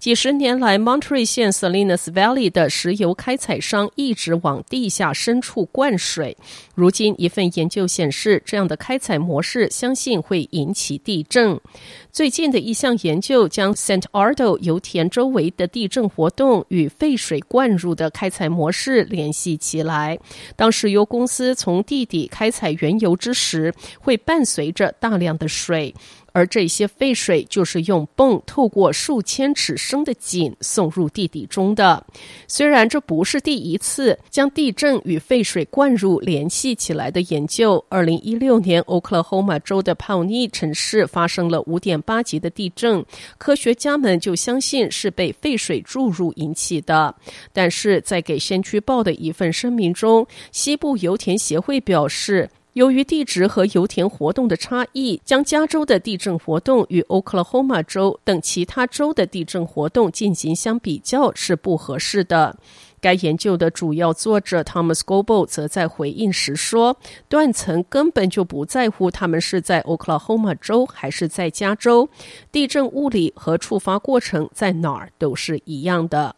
几十年来，Monterey 县 Salinas Valley 的石油开采商一直往地下深处灌水。如今，一份研究显示，这样的开采模式相信会引起地震。最近的一项研究将 Saint Ardo 油田周围的地震活动与废水灌入的开采模式联系起来。当石油公司从地底开采原油之时，会伴随着大量的水。而这些废水就是用泵透过数千尺深的井送入地底中的。虽然这不是第一次将地震与废水灌入联系起来的研究。二零一六年，欧克拉荷马州的帕尼城市发生了五点八级的地震，科学家们就相信是被废水注入引起的。但是在给《先驱报》的一份声明中，西部油田协会表示。由于地质和油田活动的差异，将加州的地震活动与欧克拉荷马州等其他州的地震活动进行相比较是不合适的。该研究的主要作者 Thomas Goble 则在回应时说：“断层根本就不在乎他们是在欧克拉荷马州还是在加州，地震物理和触发过程在哪儿都是一样的。”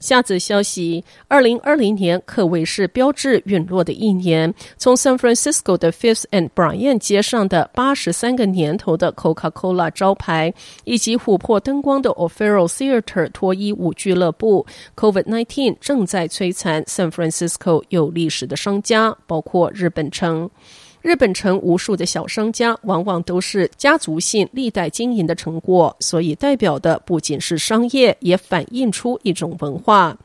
下则消息：二零二零年可谓是标志陨落的一年。从 San Francisco 的 Fifth and Bryant 街上的八十三个年头的 Coca-Cola 招牌，以及琥珀灯光的 O'Farrell Theater 脱衣舞俱乐部，COVID-19 正在摧残 San Francisco 有历史的商家，包括日本城。日本城无数的小商家，往往都是家族性历代经营的成果，所以代表的不仅是商业，也反映出一种文化。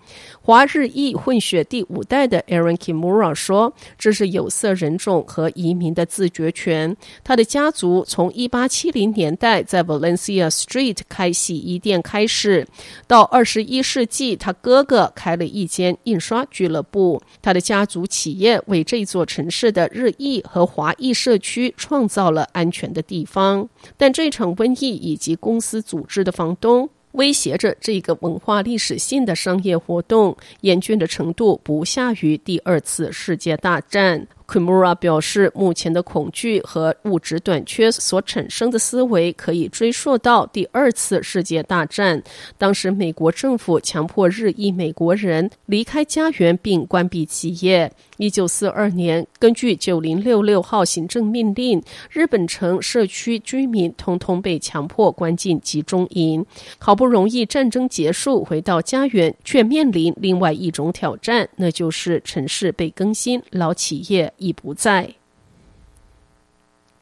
华日裔混血第五代的 Aaron Kimura 说：“这是有色人种和移民的自觉权。他的家族从1870年代在 Valencia Street 开洗衣店开始，到21世纪，他哥哥开了一间印刷俱乐部。他的家族企业为这座城市的日裔和华裔社区创造了安全的地方。但这场瘟疫以及公司组织的房东。”威胁着这个文化历史性的商业活动，严峻的程度不下于第二次世界大战。Kimura 表示，目前的恐惧和物质短缺所产生的思维可以追溯到第二次世界大战。当时，美国政府强迫日裔美国人离开家园并关闭企业。一九四二年，根据九零六六号行政命令，日本城社区居民通通被强迫关进集中营。好不容易战争结束，回到家园，却面临另外一种挑战，那就是城市被更新，老企业已不在。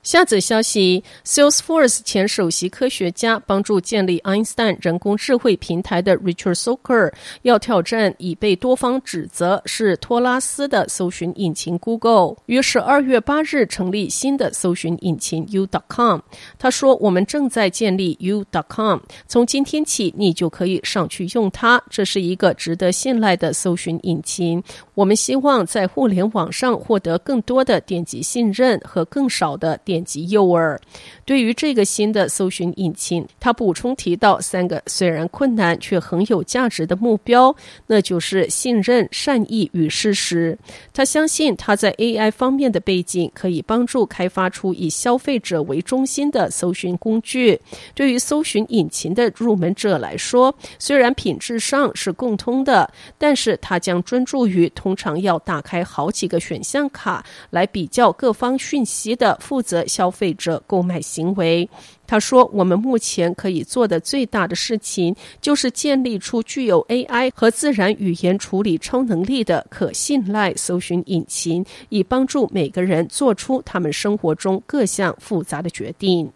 下则消息：Salesforce 前首席科学家、帮助建立 Einstein 人工智慧平台的 Richard s o c k e r 要挑战已被多方指责是托拉斯的搜寻引擎 Google，于十二月八日成立新的搜寻引擎 U.com。他说：“我们正在建立 U.com，从今天起你就可以上去用它。这是一个值得信赖的搜寻引擎。我们希望在互联网上获得更多的点击信任和更少的。”点击诱饵。对于这个新的搜寻引擎，他补充提到三个虽然困难却很有价值的目标，那就是信任、善意与事实。他相信他在 AI 方面的背景可以帮助开发出以消费者为中心的搜寻工具。对于搜寻引擎的入门者来说，虽然品质上是共通的，但是他将专注于通常要打开好几个选项卡来比较各方讯息的负责。消费者购买行为，他说：“我们目前可以做的最大的事情，就是建立出具有 AI 和自然语言处理超能力的可信赖搜寻引擎，以帮助每个人做出他们生活中各项复杂的决定。”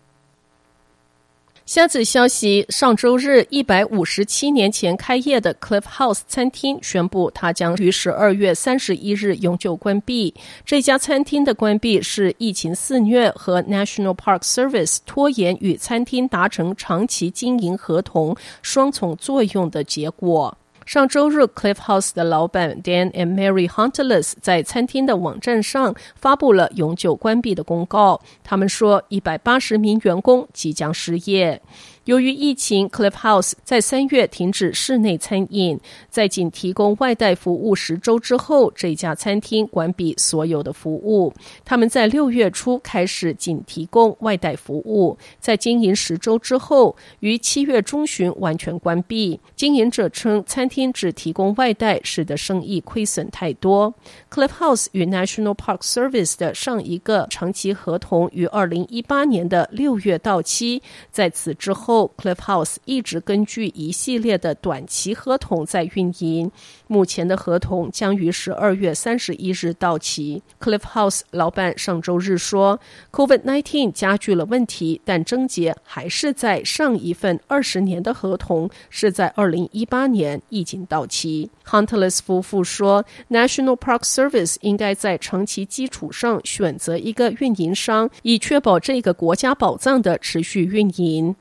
下子消息，上周日，一百五十七年前开业的 Cliff House 餐厅宣布，它将于十二月三十一日永久关闭。这家餐厅的关闭是疫情肆虐和 National Park Service 拖延与餐厅达成长期经营合同双重作用的结果。上周日，Cliff House 的老板 Dan and Mary Huntless 在餐厅的网站上发布了永久关闭的公告。他们说，一百八十名员工即将失业。由于疫情，Cliff House 在三月停止室内餐饮，在仅提供外带服务十周之后，这家餐厅关闭所有的服务。他们在六月初开始仅提供外带服务，在经营十周之后，于七月中旬完全关闭。经营者称，餐厅厅只提供外带，使得生意亏损太多。Cliff House 与 National Park Service 的上一个长期合同于二零一八年的六月到期，在此之后。Cliff House 一直根据一系列的短期合同在运营，目前的合同将于十二月三十一日到期。Cliff House 老板上周日说，COVID-19 加剧了问题，但症结还是在上一份二十年的合同是在二零一八年已经到期。Hunterless 夫妇说，National Park Service 应该在长期基础上选择一个运营商，以确保这个国家宝藏的持续运营。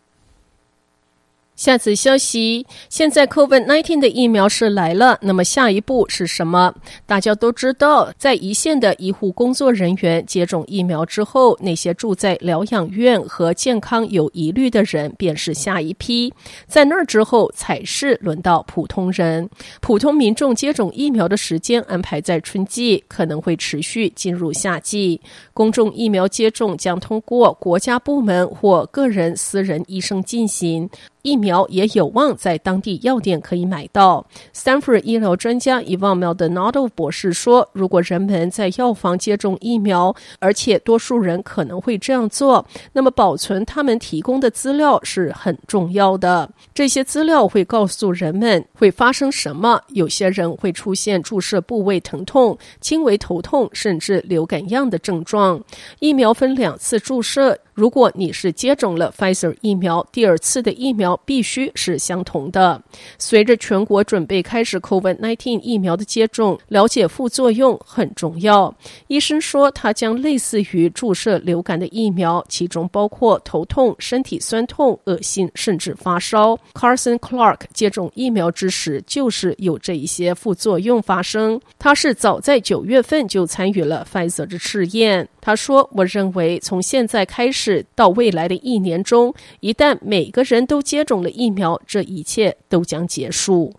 下次消息，现在 COVID-19 的疫苗是来了，那么下一步是什么？大家都知道，在一线的医护工作人员接种疫苗之后，那些住在疗养院和健康有疑虑的人便是下一批，在那儿之后才是轮到普通人。普通民众接种疫苗的时间安排在春季，可能会持续进入夏季。公众疫苗接种将通过国家部门或个人私人医生进行。疫苗也有望在当地药店可以买到。Stanford 医疗专家 Yvonne Maldonado 博士说：“如果人们在药房接种疫苗，而且多数人可能会这样做，那么保存他们提供的资料是很重要的。这些资料会告诉人们会发生什么。有些人会出现注射部位疼痛、轻微头痛，甚至流感样的症状。疫苗分两次注射。”如果你是接种了 Pfizer 疫苗，第二次的疫苗必须是相同的。随着全国准备开始 COVID-19 疫苗的接种，了解副作用很重要。医生说，它将类似于注射流感的疫苗，其中包括头痛、身体酸痛、恶心，甚至发烧。Carson Clark 接种疫苗之时，就是有这一些副作用发生。他是早在九月份就参与了 Pfizer 的试验。他说：“我认为从现在开始到未来的一年中，一旦每个人都接种了疫苗，这一切都将结束。”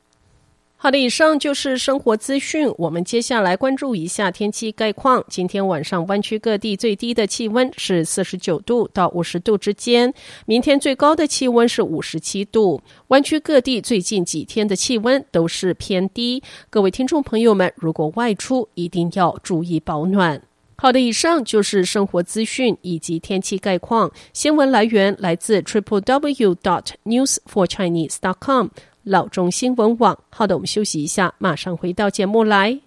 好的，以上就是生活资讯。我们接下来关注一下天气概况。今天晚上湾区各地最低的气温是四十九度到五十度之间，明天最高的气温是五十七度。湾区各地最近几天的气温都是偏低。各位听众朋友们，如果外出，一定要注意保暖。好的，以上就是生活资讯以及天气概况。新闻来源来自 triple w dot news for chinese dot com 老中新闻网。好的，我们休息一下，马上回到节目来。